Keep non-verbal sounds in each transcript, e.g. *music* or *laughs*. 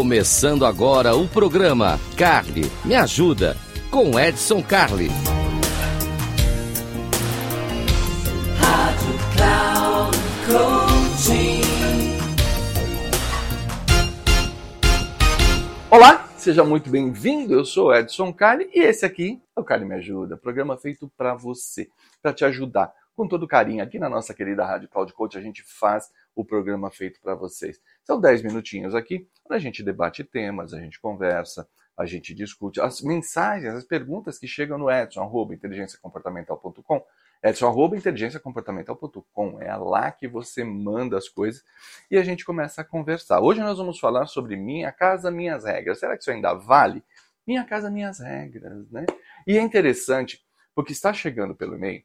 Começando agora o programa Carly Me Ajuda, com Edson Carli. Rádio Cloud Coaching. Olá, seja muito bem-vindo. Eu sou Edson Carli e esse aqui é o Carli Me Ajuda, programa feito para você, para te ajudar com todo carinho. Aqui na nossa querida Rádio Cloud Coach a gente faz o programa feito para vocês. São 10 minutinhos aqui, a gente debate temas, a gente conversa, a gente discute as mensagens, as perguntas que chegam no Edson, arroba inteligenciacomportamental.com. Edson, arroba inteligenciacomportamental.com. É lá que você manda as coisas e a gente começa a conversar. Hoje nós vamos falar sobre minha casa, minhas regras. Será que isso ainda vale? Minha casa, minhas regras, né? E é interessante, porque está chegando pelo e-mail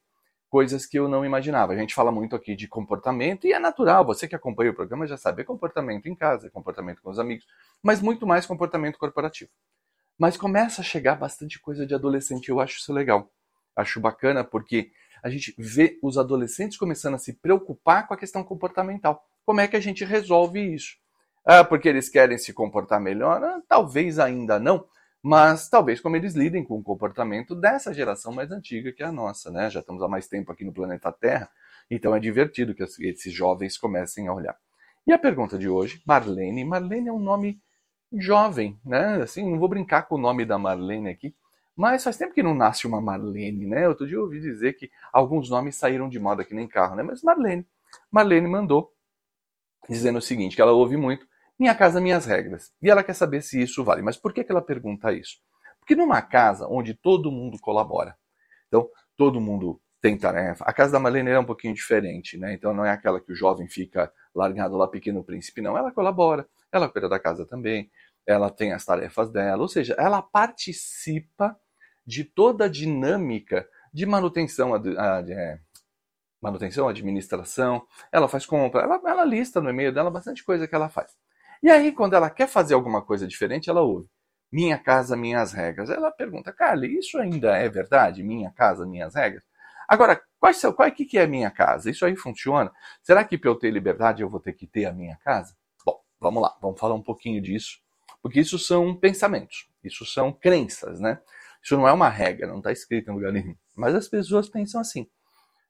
coisas que eu não imaginava. A gente fala muito aqui de comportamento e é natural, você que acompanha o programa já sabe, é comportamento em casa, é comportamento com os amigos, mas muito mais comportamento corporativo. Mas começa a chegar bastante coisa de adolescente, eu acho isso legal. Acho bacana porque a gente vê os adolescentes começando a se preocupar com a questão comportamental. Como é que a gente resolve isso? Ah, porque eles querem se comportar melhor? Ah, talvez ainda não, mas talvez como eles lidem com o comportamento dessa geração mais antiga que é a nossa, né? Já estamos há mais tempo aqui no planeta Terra, então é divertido que esses jovens comecem a olhar. E a pergunta de hoje, Marlene. Marlene é um nome jovem, né? Assim, não vou brincar com o nome da Marlene aqui, mas faz tempo que não nasce uma Marlene, né? Outro dia eu ouvi dizer que alguns nomes saíram de moda que nem carro, né? Mas Marlene. Marlene mandou dizendo o seguinte, que ela ouve muito, minha casa, minhas regras. E ela quer saber se isso vale. Mas por que, que ela pergunta isso? Porque numa casa onde todo mundo colabora, então todo mundo tem tarefa. A casa da Marlene é um pouquinho diferente, né? Então não é aquela que o jovem fica largado lá pequeno príncipe, não. Ela colabora, ela cuida da casa também, ela tem as tarefas dela, ou seja, ela participa de toda a dinâmica de manutenção, é, manutenção, administração, ela faz compra, ela, ela lista no e-mail dela bastante coisa que ela faz. E aí, quando ela quer fazer alguma coisa diferente, ela ouve. Minha casa, minhas regras. Ela pergunta, Carly, isso ainda é verdade? Minha casa, minhas regras? Agora, quais são, qual é que é minha casa? Isso aí funciona? Será que para eu ter liberdade eu vou ter que ter a minha casa? Bom, vamos lá, vamos falar um pouquinho disso, porque isso são pensamentos, isso são crenças, né? Isso não é uma regra, não está escrito em lugar nenhum. Mas as pessoas pensam assim,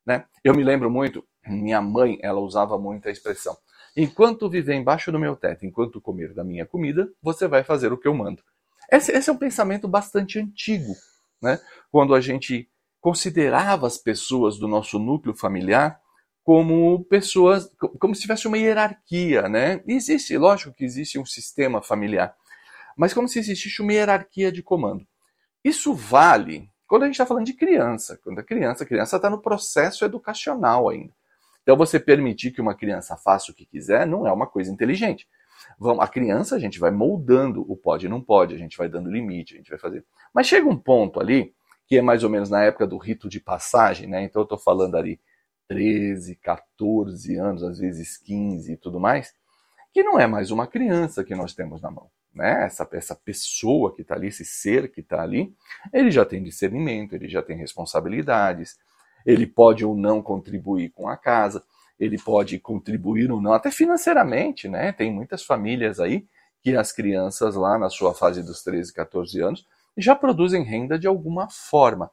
né? Eu me lembro muito, minha mãe, ela usava muito a expressão: Enquanto viver embaixo do meu teto, enquanto comer da minha comida, você vai fazer o que eu mando. Esse, esse é um pensamento bastante antigo, né? Quando a gente considerava as pessoas do nosso núcleo familiar como pessoas, como se tivesse uma hierarquia, né? existe, lógico que existe um sistema familiar, mas como se existisse uma hierarquia de comando. Isso vale quando a gente está falando de criança. Quando a criança, a criança está no processo educacional ainda. Então, você permitir que uma criança faça o que quiser não é uma coisa inteligente. Vamos, a criança, a gente vai moldando o pode e não pode, a gente vai dando limite, a gente vai fazer. Mas chega um ponto ali, que é mais ou menos na época do rito de passagem, né? Então, eu estou falando ali 13, 14 anos, às vezes 15 e tudo mais, que não é mais uma criança que nós temos na mão. Né? Essa, essa pessoa que está ali, esse ser que está ali, ele já tem discernimento, ele já tem responsabilidades, ele pode ou não contribuir com a casa, ele pode contribuir ou não, até financeiramente, né? Tem muitas famílias aí que as crianças lá na sua fase dos 13, 14 anos já produzem renda de alguma forma.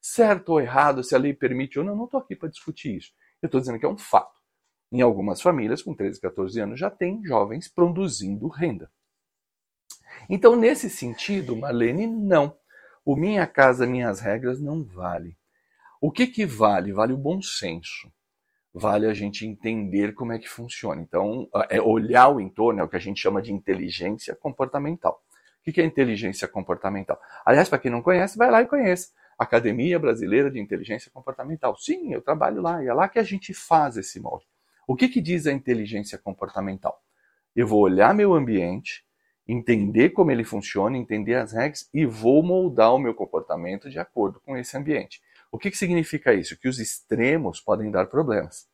Certo ou errado, se a lei permite ou não, não estou aqui para discutir isso. Eu estou dizendo que é um fato. Em algumas famílias, com 13, 14 anos, já tem jovens produzindo renda. Então, nesse sentido, Marlene, não. O Minha Casa Minhas Regras não vale. O que, que vale? Vale o bom senso. Vale a gente entender como é que funciona. Então, é olhar o entorno, é o que a gente chama de inteligência comportamental. O que é inteligência comportamental? Aliás, para quem não conhece, vai lá e conheça. Academia Brasileira de Inteligência Comportamental. Sim, eu trabalho lá, e é lá que a gente faz esse molde. O que, que diz a inteligência comportamental? Eu vou olhar meu ambiente, entender como ele funciona, entender as regras e vou moldar o meu comportamento de acordo com esse ambiente. O que, que significa isso? Que os extremos podem dar problemas.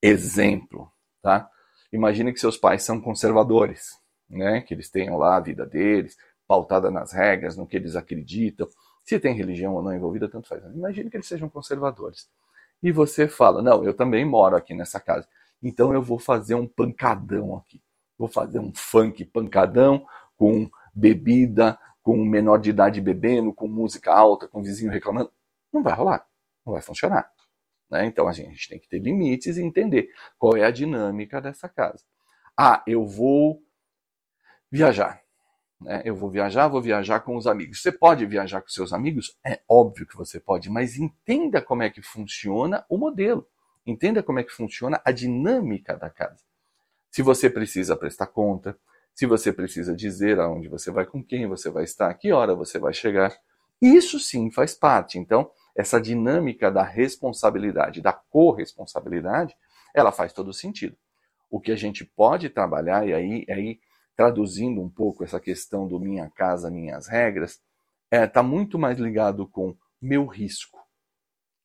Exemplo, tá? Imagine que seus pais são conservadores, né? Que eles tenham lá a vida deles, pautada nas regras, no que eles acreditam. Se tem religião ou não envolvida, tanto faz. Imagine que eles sejam conservadores. E você fala: Não, eu também moro aqui nessa casa. Então eu vou fazer um pancadão aqui. Vou fazer um funk pancadão com bebida, com menor de idade bebendo, com música alta, com vizinho reclamando. Não vai rolar, não vai funcionar. Né? Então a gente tem que ter limites e entender qual é a dinâmica dessa casa. Ah, eu vou viajar. Né? Eu vou viajar, vou viajar com os amigos. Você pode viajar com seus amigos? É óbvio que você pode, mas entenda como é que funciona o modelo. Entenda como é que funciona a dinâmica da casa. Se você precisa prestar conta, se você precisa dizer aonde você vai, com quem você vai estar, que hora você vai chegar, isso sim faz parte. Então, essa dinâmica da responsabilidade, da corresponsabilidade, ela faz todo sentido. O que a gente pode trabalhar, e aí, aí traduzindo um pouco essa questão do minha casa, minhas regras, está é, tá muito mais ligado com meu risco.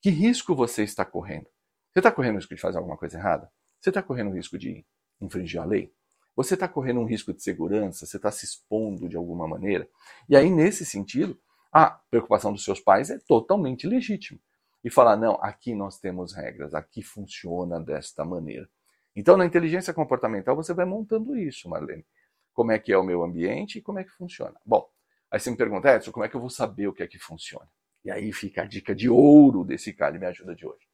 Que risco você está correndo? Você está correndo o risco de fazer alguma coisa errada? Você está correndo o risco de infringir a lei? Você está correndo um risco de segurança? Você está se expondo de alguma maneira? E aí, nesse sentido, a preocupação dos seus pais é totalmente legítima. E falar, não, aqui nós temos regras, aqui funciona desta maneira. Então, na inteligência comportamental, você vai montando isso, Marlene como é que é o meu ambiente e como é que funciona. Bom, aí você me pergunta, Edson, como é que eu vou saber o que é que funciona? E aí fica a dica de ouro desse cara Me Ajuda de hoje.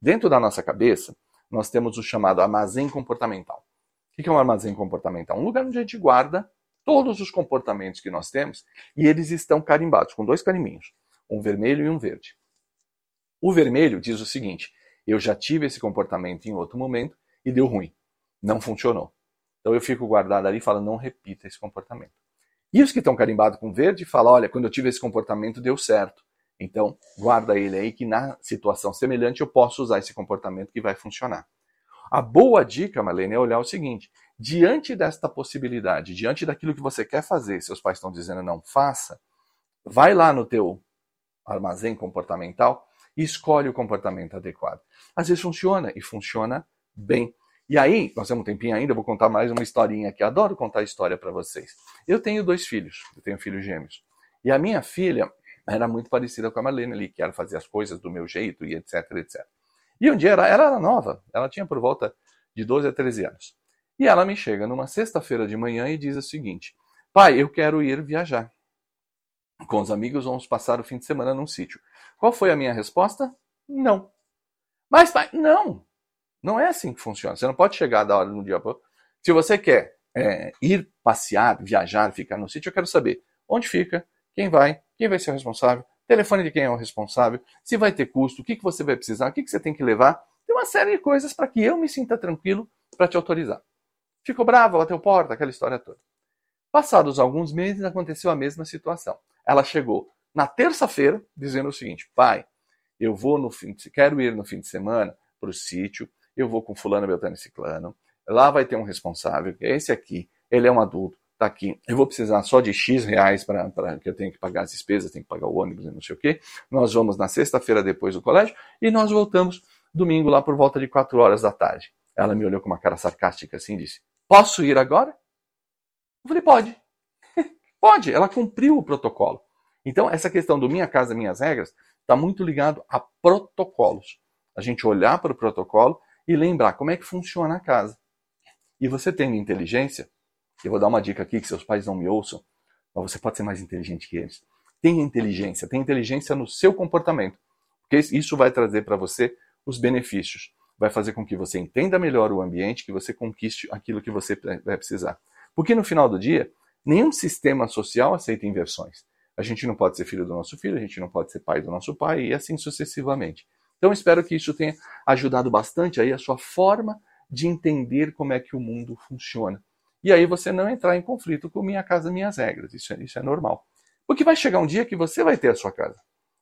Dentro da nossa cabeça, nós temos o chamado armazém comportamental. O que é um armazém comportamental? Um lugar onde a gente guarda todos os comportamentos que nós temos e eles estão carimbados, com dois carimbinhos, um vermelho e um verde. O vermelho diz o seguinte: eu já tive esse comportamento em outro momento e deu ruim, não funcionou. Então eu fico guardado ali e falo, não repita esse comportamento. E os que estão carimbados com verde falam, olha, quando eu tive esse comportamento deu certo. Então, guarda ele aí que na situação semelhante eu posso usar esse comportamento que vai funcionar. A boa dica, Marlene, é olhar o seguinte: diante desta possibilidade, diante daquilo que você quer fazer, seus pais estão dizendo não faça, vai lá no teu armazém comportamental e escolhe o comportamento adequado. Às vezes funciona e funciona bem. E aí, nós temos um tempinho ainda, vou contar mais uma historinha aqui. Adoro contar história para vocês. Eu tenho dois filhos, eu tenho filhos gêmeos. E a minha filha era muito parecida com a Marlene ali, que era fazer as coisas do meu jeito e etc, etc. E um dia ela, ela era nova, ela tinha por volta de 12 a 13 anos. E ela me chega numa sexta-feira de manhã e diz o seguinte: Pai, eu quero ir viajar. Com os amigos vamos passar o fim de semana num sítio. Qual foi a minha resposta? Não. Mas, pai, não. Não é assim que funciona. Você não pode chegar da hora no dia. Se você quer é, ir passear, viajar, ficar no sítio, eu quero saber onde fica, quem vai, quem vai ser o responsável, telefone de quem é o responsável, se vai ter custo, o que, que você vai precisar, o que, que você tem que levar. Tem uma série de coisas para que eu me sinta tranquilo para te autorizar. Ficou bravo, bateu porta, aquela história toda. Passados alguns meses, aconteceu a mesma situação. Ela chegou na terça-feira dizendo o seguinte: pai, eu vou no fim de, quero ir no fim de semana para o sítio, eu vou com fulano, beltrano e ciclano, lá vai ter um responsável, é esse aqui, ele é um adulto, tá aqui, eu vou precisar só de X reais para que eu tenho que pagar as despesas, tenho que pagar o ônibus e não sei o quê. Nós vamos na sexta-feira depois do colégio e nós voltamos domingo lá por volta de 4 horas da tarde. Ela me olhou com uma cara sarcástica assim e disse: Posso ir agora? Eu falei: Pode. *laughs* Pode. Ela cumpriu o protocolo. Então, essa questão do minha casa, minhas regras, está muito ligado a protocolos. A gente olhar para o protocolo e lembrar como é que funciona a casa. E você tendo inteligência, eu vou dar uma dica aqui que seus pais não me ouçam, mas você pode ser mais inteligente que eles. Tenha inteligência, tenha inteligência no seu comportamento, porque isso vai trazer para você os benefícios. Vai fazer com que você entenda melhor o ambiente, que você conquiste aquilo que você vai precisar. Porque no final do dia, nenhum sistema social aceita inversões. A gente não pode ser filho do nosso filho, a gente não pode ser pai do nosso pai e assim sucessivamente. Então espero que isso tenha ajudado bastante aí a sua forma de entender como é que o mundo funciona. E aí você não entrar em conflito com minha casa, minhas regras. Isso é, isso é normal. Porque vai chegar um dia que você vai ter a sua casa.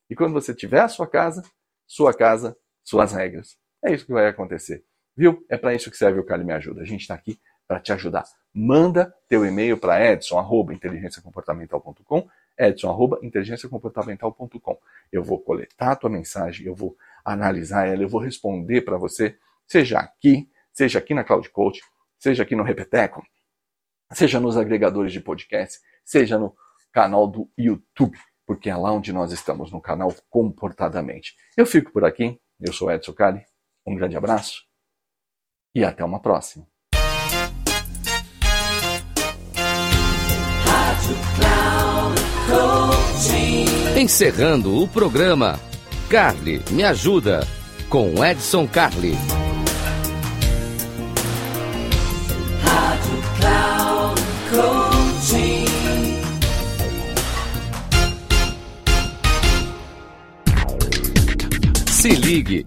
E quando você tiver a sua casa, sua casa, suas regras. É isso que vai acontecer. Viu? É para isso que serve o Cali Me Ajuda. A gente está aqui para te ajudar. Manda teu e-mail para edson.inteligenciacomportamental.com edson.inteligenciacomportamental.com Eu vou coletar a tua mensagem, eu vou analisar ela, eu vou responder para você, seja aqui, seja aqui na Cloud Coach, seja aqui no Repeteco, seja nos agregadores de podcast, seja no canal do YouTube, porque é lá onde nós estamos, no canal Comportadamente. Eu fico por aqui, eu sou Edson Cali, um grande abraço e até uma próxima. Encerrando o programa, Carly Me Ajuda, com Edson Coaching. Se ligue,